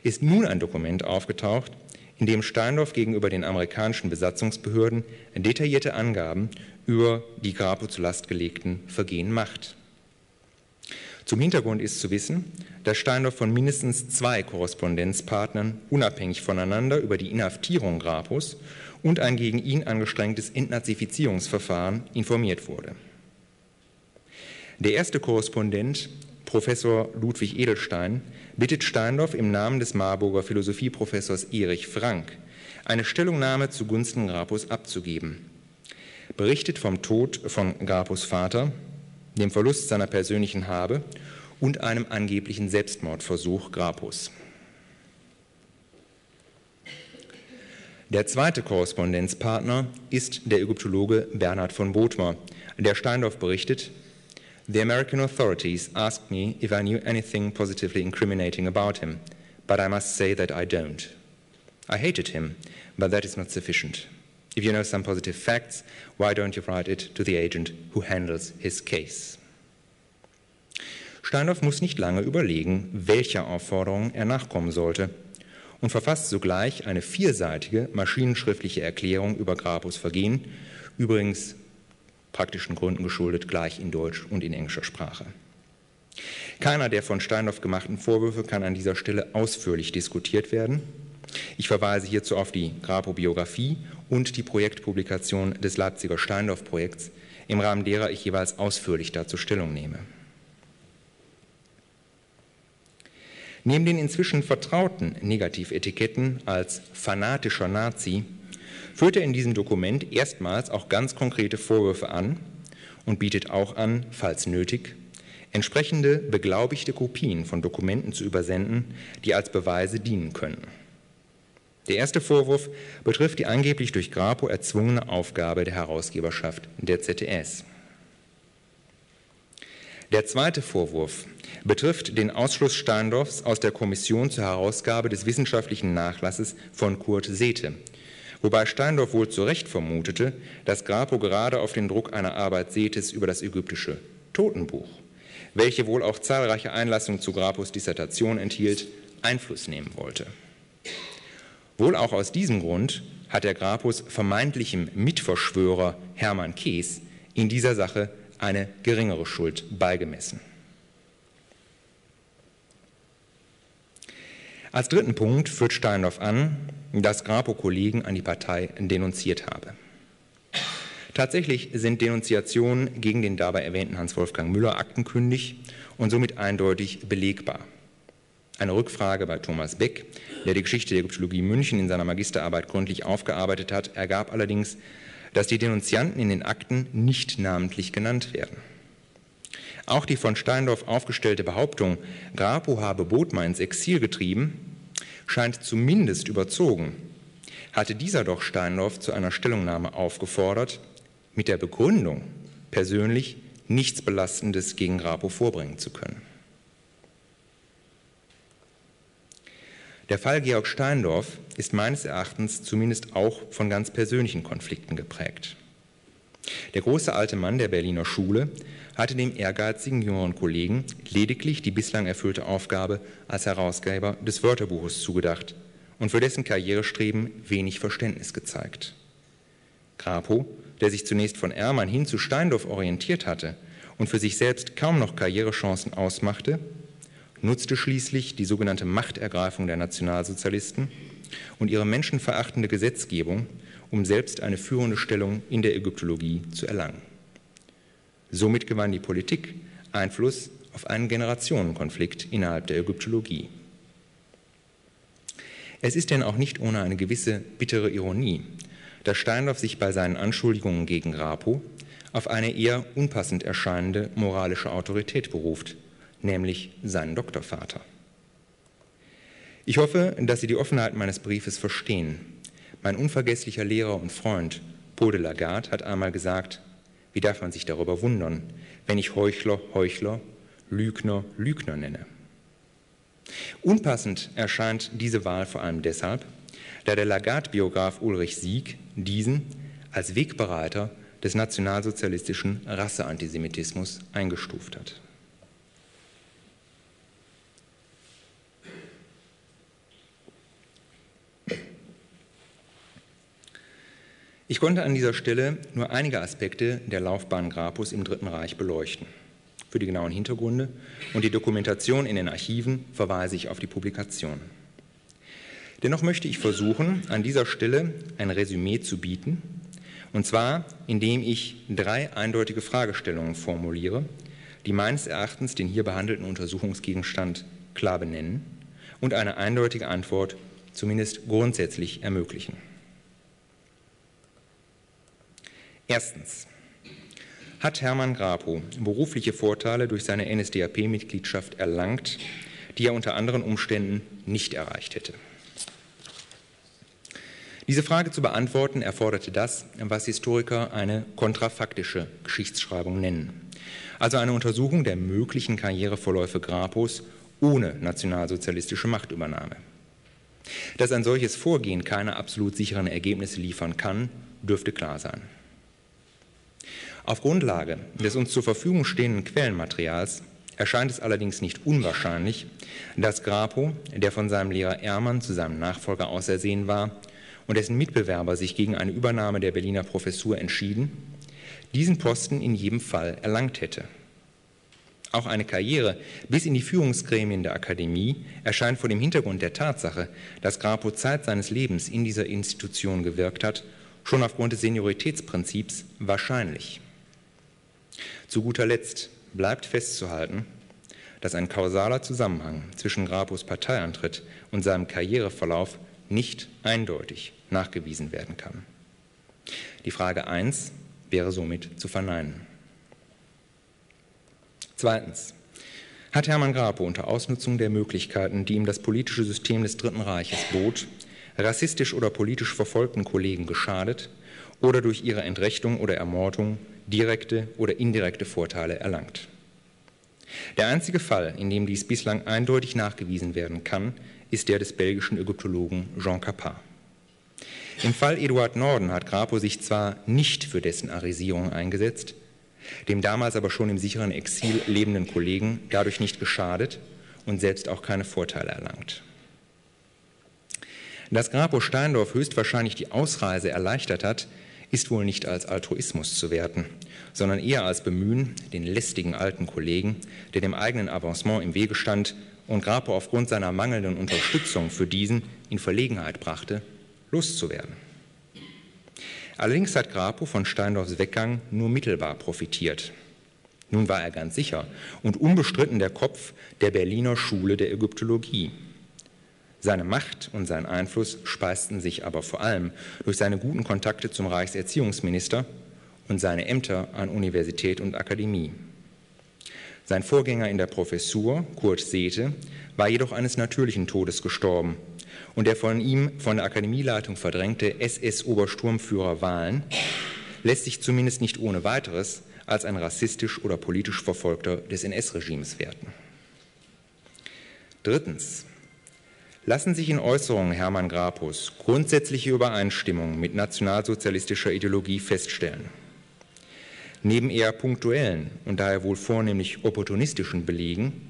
B: ist nun ein Dokument aufgetaucht, in dem Steindorf gegenüber den amerikanischen Besatzungsbehörden detaillierte Angaben über die Grapo zu Last gelegten Vergehen macht. Zum Hintergrund ist zu wissen, dass Steindorf von mindestens zwei Korrespondenzpartnern unabhängig voneinander über die Inhaftierung Grapus und ein gegen ihn angestrengtes Entnazifizierungsverfahren informiert wurde. Der erste Korrespondent, Professor Ludwig Edelstein, bittet Steindorf im Namen des Marburger Philosophieprofessors Erich Frank eine Stellungnahme zugunsten Grapus abzugeben. Berichtet vom Tod von Grapus Vater, dem Verlust seiner persönlichen Habe und einem angeblichen Selbstmordversuch Grapus. Der zweite Korrespondenzpartner ist der Ägyptologe Bernhard von Bothmer, der Steindorf berichtet, The American authorities asked me if I knew anything positively incriminating about him, but I must say that I don't. I hated him, but that is not sufficient. If you know some positive facts, why don't you write it to the agent who handles his case? Steindorf muss nicht lange überlegen, welcher Aufforderung er nachkommen sollte und verfasst sogleich eine vierseitige maschinenschriftliche Erklärung über Grapus Vergehen, übrigens praktischen Gründen geschuldet, gleich in Deutsch und in englischer Sprache. Keiner der von Steindorf gemachten Vorwürfe kann an dieser Stelle ausführlich diskutiert werden. Ich verweise hierzu auf die Grapo-Biografie und die Projektpublikation des Leipziger Steindorf-Projekts, im Rahmen derer ich jeweils ausführlich dazu Stellung nehme. Neben den inzwischen vertrauten Negativetiketten als fanatischer Nazi führt er in diesem Dokument erstmals auch ganz konkrete Vorwürfe an und bietet auch an, falls nötig, entsprechende beglaubigte Kopien von Dokumenten zu übersenden, die als Beweise dienen können. Der erste Vorwurf betrifft die angeblich durch Grapo erzwungene Aufgabe der Herausgeberschaft der ZTS. Der zweite Vorwurf betrifft den Ausschluss Steindorfs aus der Kommission zur Herausgabe des wissenschaftlichen Nachlasses von Kurt Sethe, wobei Steindorf wohl zu Recht vermutete, dass Grapo gerade auf den Druck einer Arbeit Sethes über das ägyptische Totenbuch, welche wohl auch zahlreiche Einlassungen zu Grapos Dissertation enthielt, Einfluss nehmen wollte. Wohl auch aus diesem Grund hat der Grapus vermeintlichem Mitverschwörer Hermann Kees in dieser Sache eine geringere Schuld beigemessen. Als dritten Punkt führt Steindorf an, dass Grapo Kollegen an die Partei denunziert habe. Tatsächlich sind Denunziationen gegen den dabei erwähnten Hans-Wolfgang Müller aktenkündig und somit eindeutig belegbar. Eine Rückfrage bei Thomas Beck, der die Geschichte der Ägyptologie München in seiner Magisterarbeit gründlich aufgearbeitet hat, ergab allerdings, dass die Denunzianten in den Akten nicht namentlich genannt werden. Auch die von Steindorf aufgestellte Behauptung, Grapo habe Bodmer ins Exil getrieben, scheint zumindest überzogen. Hatte dieser doch Steindorf zu einer Stellungnahme aufgefordert, mit der Begründung, persönlich nichts Belastendes gegen Grapo vorbringen zu können. Der Fall Georg Steindorf ist meines Erachtens zumindest auch von ganz persönlichen Konflikten geprägt. Der große alte Mann der Berliner Schule hatte dem ehrgeizigen jüngeren Kollegen lediglich die bislang erfüllte Aufgabe als Herausgeber des Wörterbuches zugedacht und für dessen Karrierestreben wenig Verständnis gezeigt. Grapo, der sich zunächst von Ermann hin zu Steindorf orientiert hatte und für sich selbst kaum noch Karrierechancen ausmachte, nutzte schließlich die sogenannte Machtergreifung der Nationalsozialisten und ihre menschenverachtende Gesetzgebung, um selbst eine führende Stellung in der Ägyptologie zu erlangen. Somit gewann die Politik Einfluss auf einen Generationenkonflikt innerhalb der Ägyptologie. Es ist denn auch nicht ohne eine gewisse bittere Ironie, dass Steindorf sich bei seinen Anschuldigungen gegen Grapo auf eine eher unpassend erscheinende moralische Autorität beruft, nämlich seinen Doktorvater. Ich hoffe, dass Sie die Offenheit meines Briefes verstehen. Mein unvergesslicher Lehrer und Freund Paul de Lagarde hat einmal gesagt, wie darf man sich darüber wundern, wenn ich Heuchler, Heuchler, Lügner, Lügner nenne. Unpassend erscheint diese Wahl vor allem deshalb, da der Lagarde-Biograf Ulrich Sieg diesen als Wegbereiter des nationalsozialistischen Rasseantisemitismus eingestuft hat. Ich konnte an dieser Stelle nur einige Aspekte der Laufbahn Grapus im Dritten Reich beleuchten. Für die genauen Hintergründe und die Dokumentation in den Archiven verweise ich auf die Publikation. Dennoch möchte ich versuchen, an dieser Stelle ein Resümee zu bieten, und zwar indem ich drei eindeutige Fragestellungen formuliere, die meines Erachtens den hier behandelten Untersuchungsgegenstand klar benennen und eine eindeutige Antwort zumindest grundsätzlich ermöglichen. Erstens. Hat Hermann Grapo berufliche Vorteile durch seine NSDAP-Mitgliedschaft erlangt, die er unter anderen Umständen nicht erreicht hätte? Diese Frage zu beantworten erforderte das, was Historiker eine kontrafaktische Geschichtsschreibung nennen, also eine Untersuchung der möglichen Karriereverläufe Grapos ohne nationalsozialistische Machtübernahme. Dass ein solches Vorgehen keine absolut sicheren Ergebnisse liefern kann, dürfte klar sein. Auf Grundlage des uns zur Verfügung stehenden Quellenmaterials erscheint es allerdings nicht unwahrscheinlich, dass Grapo, der von seinem Lehrer Ehrmann zu seinem Nachfolger ausersehen war und dessen Mitbewerber sich gegen eine Übernahme der Berliner Professur entschieden, diesen Posten in jedem Fall erlangt hätte. Auch eine Karriere bis in die Führungsgremien der Akademie erscheint vor dem Hintergrund der Tatsache, dass Grapo Zeit seines Lebens in dieser Institution gewirkt hat, schon aufgrund des Senioritätsprinzips wahrscheinlich. Zu guter Letzt bleibt festzuhalten, dass ein kausaler Zusammenhang zwischen Grapus Parteiantritt und seinem Karriereverlauf nicht eindeutig nachgewiesen werden kann. Die Frage 1 wäre somit zu verneinen. Zweitens. Hat Hermann Grapo unter Ausnutzung der Möglichkeiten, die ihm das politische System des Dritten Reiches bot, rassistisch oder politisch verfolgten Kollegen geschadet oder durch ihre Entrechtung oder Ermordung direkte oder indirekte Vorteile erlangt. Der einzige Fall, in dem dies bislang eindeutig nachgewiesen werden kann, ist der des belgischen Ägyptologen Jean Capin. Im Fall Eduard Norden hat Grapo sich zwar nicht für dessen Arisierung eingesetzt, dem damals aber schon im sicheren Exil lebenden Kollegen dadurch nicht geschadet und selbst auch keine Vorteile erlangt. Dass Grapo Steindorf höchstwahrscheinlich die Ausreise erleichtert hat, ist wohl nicht als Altruismus zu werten, sondern eher als Bemühen, den lästigen alten Kollegen, der dem eigenen Avancement im Wege stand und Grapo aufgrund seiner mangelnden Unterstützung für diesen in Verlegenheit brachte, loszuwerden. Allerdings hat Grapo von Steindorfs Weggang nur mittelbar profitiert. Nun war er ganz sicher und unbestritten der Kopf der Berliner Schule der Ägyptologie. Seine Macht und sein Einfluss speisten sich aber vor allem durch seine guten Kontakte zum Reichserziehungsminister und seine Ämter an Universität und Akademie. Sein Vorgänger in der Professur, Kurt Sethe, war jedoch eines natürlichen Todes gestorben und der von ihm von der Akademieleitung verdrängte SS-Obersturmführer Wahlen lässt sich zumindest nicht ohne weiteres als ein rassistisch oder politisch Verfolgter des NS-Regimes werten. Drittens lassen sich in Äußerungen Hermann Grapus grundsätzliche Übereinstimmungen mit nationalsozialistischer Ideologie feststellen. Neben eher punktuellen und daher wohl vornehmlich opportunistischen Belegen,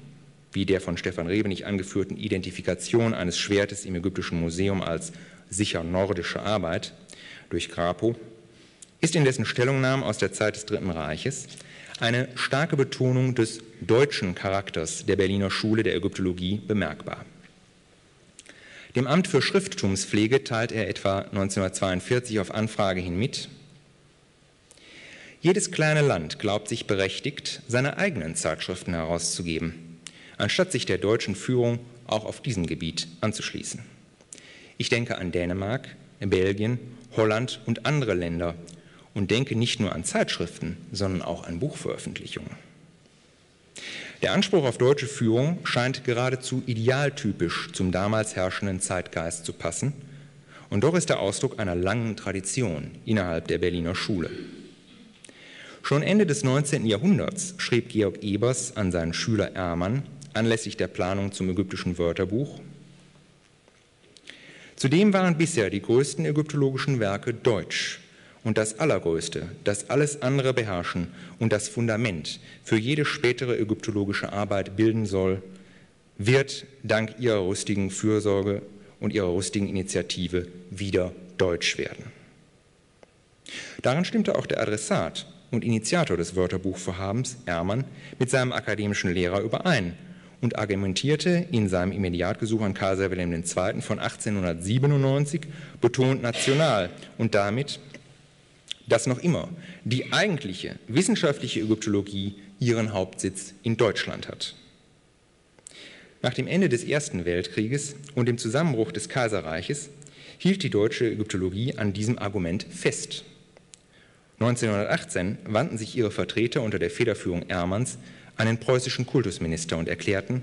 B: wie der von Stefan Rebenich angeführten Identifikation eines Schwertes im Ägyptischen Museum als sicher nordische Arbeit durch Grapo, ist in dessen Stellungnahmen aus der Zeit des Dritten Reiches eine starke Betonung des deutschen Charakters der Berliner Schule der Ägyptologie bemerkbar. Dem Amt für Schrifttumspflege teilt er etwa 1942 auf Anfrage hin mit, jedes kleine Land glaubt sich berechtigt, seine eigenen Zeitschriften herauszugeben, anstatt sich der deutschen Führung auch auf diesem Gebiet anzuschließen. Ich denke an Dänemark, Belgien, Holland und andere Länder und denke nicht nur an Zeitschriften, sondern auch an Buchveröffentlichungen. Der Anspruch auf deutsche Führung scheint geradezu idealtypisch zum damals herrschenden Zeitgeist zu passen, und doch ist der Ausdruck einer langen Tradition innerhalb der Berliner Schule. Schon Ende des 19. Jahrhunderts schrieb Georg Ebers an seinen Schüler Ermann anlässlich der Planung zum ägyptischen Wörterbuch. Zudem waren bisher die größten ägyptologischen Werke deutsch und das Allergrößte, das alles andere beherrschen und das Fundament für jede spätere ägyptologische Arbeit bilden soll, wird dank ihrer rüstigen Fürsorge und ihrer rüstigen Initiative wieder deutsch werden. Daran stimmte auch der Adressat und Initiator des Wörterbuchvorhabens, Ermann, mit seinem akademischen Lehrer überein und argumentierte in seinem Immediatgesuch an Kaiser Wilhelm II. von 1897 betont national und damit dass noch immer die eigentliche wissenschaftliche Ägyptologie ihren Hauptsitz in Deutschland hat. Nach dem Ende des Ersten Weltkrieges und dem Zusammenbruch des Kaiserreiches hielt die deutsche Ägyptologie an diesem Argument fest. 1918 wandten sich ihre Vertreter unter der Federführung Ermanns an den preußischen Kultusminister und erklärten,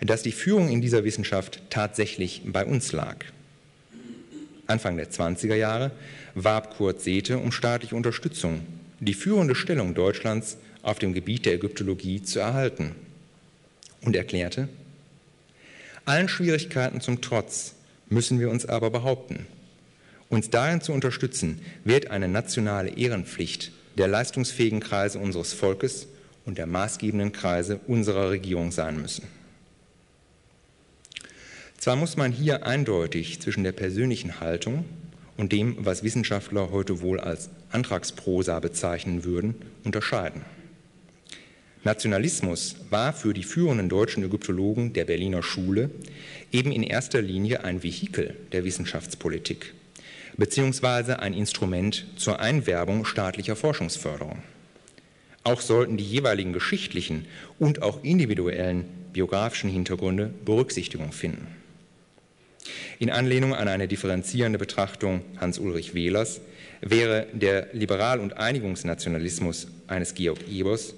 B: dass die Führung in dieser Wissenschaft tatsächlich bei uns lag. Anfang der 20er Jahre warb Kurt Sethe um staatliche Unterstützung, die führende Stellung Deutschlands auf dem Gebiet der Ägyptologie zu erhalten und erklärte, allen Schwierigkeiten zum Trotz müssen wir uns aber behaupten. Uns darin zu unterstützen, wird eine nationale Ehrenpflicht der leistungsfähigen Kreise unseres Volkes und der maßgebenden Kreise unserer Regierung sein müssen. Zwar muss man hier eindeutig zwischen der persönlichen Haltung und dem, was Wissenschaftler heute wohl als Antragsprosa bezeichnen würden, unterscheiden. Nationalismus war für die führenden deutschen Ägyptologen der Berliner Schule eben in erster Linie ein Vehikel der Wissenschaftspolitik beziehungsweise ein Instrument zur Einwerbung staatlicher Forschungsförderung. Auch sollten die jeweiligen geschichtlichen und auch individuellen biografischen Hintergründe Berücksichtigung finden. In Anlehnung an eine differenzierende Betrachtung Hans-Ulrich Wehlers wäre der Liberal- und Einigungsnationalismus eines Georg Ebers,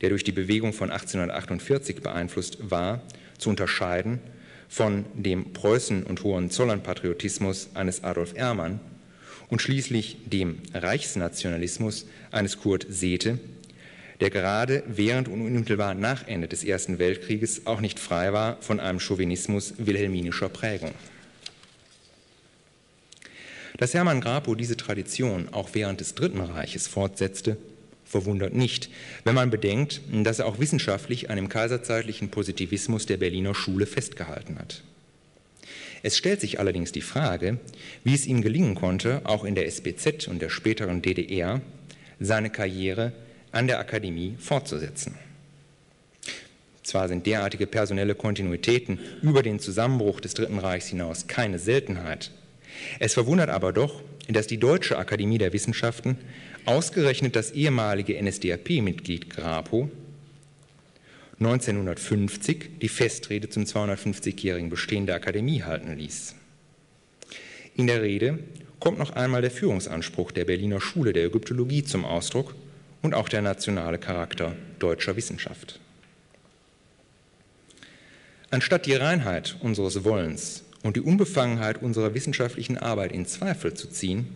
B: der durch die Bewegung von 1848 beeinflusst war, zu unterscheiden von dem Preußen- und Hohenzollern-Patriotismus eines Adolf Ermann und schließlich dem Reichsnationalismus eines Kurt Sethe, der gerade während und unmittelbar nach Ende des Ersten Weltkrieges auch nicht frei war von einem Chauvinismus wilhelminischer Prägung. Dass Hermann Grapo diese Tradition auch während des Dritten Reiches fortsetzte, verwundert nicht, wenn man bedenkt, dass er auch wissenschaftlich an dem kaiserzeitlichen Positivismus der Berliner Schule festgehalten hat. Es stellt sich allerdings die Frage, wie es ihm gelingen konnte, auch in der SBZ und der späteren DDR seine Karriere an der Akademie fortzusetzen. Zwar sind derartige personelle Kontinuitäten über den Zusammenbruch des Dritten Reichs hinaus keine Seltenheit, es verwundert aber doch, dass die Deutsche Akademie der Wissenschaften ausgerechnet das ehemalige NSDAP-Mitglied Grapo 1950 die Festrede zum 250-jährigen Bestehen der Akademie halten ließ. In der Rede kommt noch einmal der Führungsanspruch der Berliner Schule der Ägyptologie zum Ausdruck und auch der nationale Charakter deutscher Wissenschaft. Anstatt die Reinheit unseres Wollens und die Unbefangenheit unserer wissenschaftlichen Arbeit in Zweifel zu ziehen,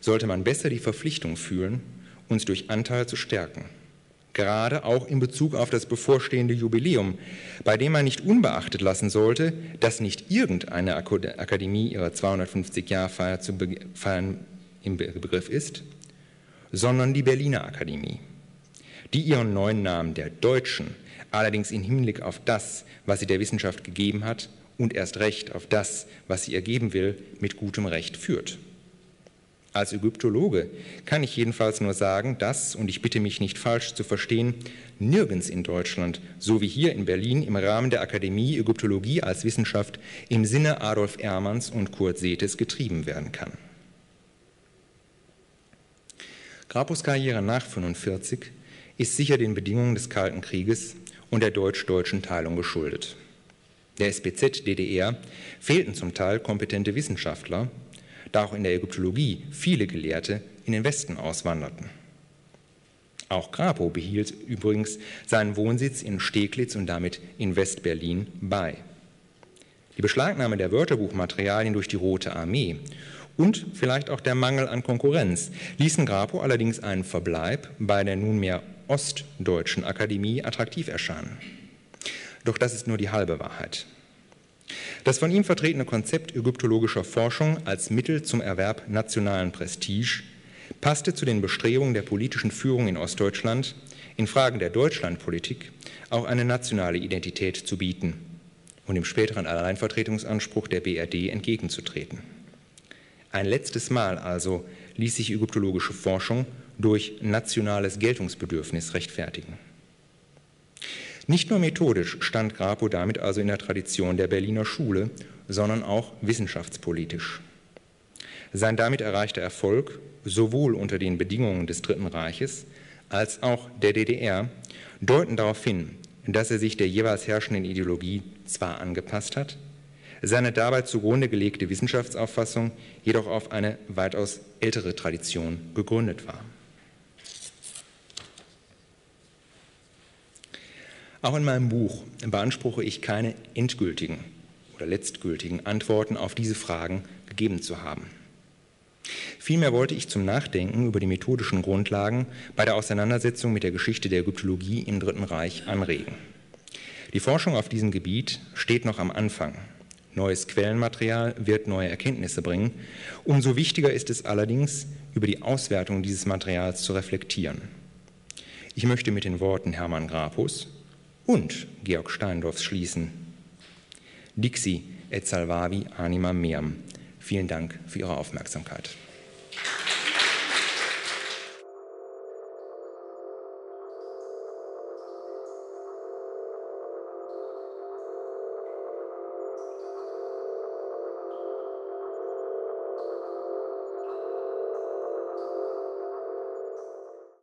B: sollte man besser die Verpflichtung fühlen, uns durch Anteil zu stärken. Gerade auch in Bezug auf das bevorstehende Jubiläum, bei dem man nicht unbeachtet lassen sollte, dass nicht irgendeine Akademie ihre 250-Jahr-Feier zu feiern im Begriff ist, sondern die Berliner Akademie, die ihren neuen Namen der Deutschen allerdings im Hinblick auf das, was sie der Wissenschaft gegeben hat, und erst recht auf das, was sie ergeben will, mit gutem Recht führt. Als Ägyptologe kann ich jedenfalls nur sagen, dass, und ich bitte mich nicht falsch zu verstehen, nirgends in Deutschland, so wie hier in Berlin im Rahmen der Akademie Ägyptologie als Wissenschaft im Sinne Adolf Ermanns und Kurt Sethes getrieben werden kann. Grapus Karriere nach 1945 ist sicher den Bedingungen des Kalten Krieges und der deutsch-deutschen Teilung geschuldet der SBZ DDR fehlten zum Teil kompetente Wissenschaftler, da auch in der Ägyptologie viele Gelehrte in den Westen auswanderten. Auch Grapo behielt übrigens seinen Wohnsitz in Steglitz und damit in Westberlin bei. Die Beschlagnahme der Wörterbuchmaterialien durch die Rote Armee und vielleicht auch der Mangel an Konkurrenz ließen Grapo allerdings einen Verbleib bei der nunmehr Ostdeutschen Akademie attraktiv erscheinen. Doch das ist nur die halbe Wahrheit. Das von ihm vertretene Konzept ägyptologischer Forschung als Mittel zum Erwerb nationalen Prestige passte zu den Bestrebungen der politischen Führung in Ostdeutschland, in Fragen der Deutschlandpolitik auch eine nationale Identität zu bieten und dem späteren Alleinvertretungsanspruch der BRD entgegenzutreten. Ein letztes Mal also ließ sich ägyptologische Forschung durch nationales Geltungsbedürfnis rechtfertigen. Nicht nur methodisch stand Grapo damit also in der Tradition der Berliner Schule, sondern auch wissenschaftspolitisch. Sein damit erreichter Erfolg, sowohl unter den Bedingungen des Dritten Reiches als auch der DDR, deuten darauf hin, dass er sich der jeweils herrschenden Ideologie zwar angepasst hat, seine dabei zugrunde gelegte Wissenschaftsauffassung jedoch auf eine weitaus ältere Tradition gegründet war. Auch in meinem Buch beanspruche ich keine endgültigen oder letztgültigen Antworten auf diese Fragen gegeben zu haben. Vielmehr wollte ich zum Nachdenken über die methodischen Grundlagen bei der Auseinandersetzung mit der Geschichte der Ägyptologie im Dritten Reich anregen. Die Forschung auf diesem Gebiet steht noch am Anfang. Neues Quellenmaterial wird neue Erkenntnisse bringen. Umso wichtiger ist es allerdings, über die Auswertung dieses Materials zu reflektieren. Ich möchte mit den Worten Hermann Grapus und Georg Steindorfs schließen. Dixi et salvavi anima meam. Vielen Dank für Ihre Aufmerksamkeit.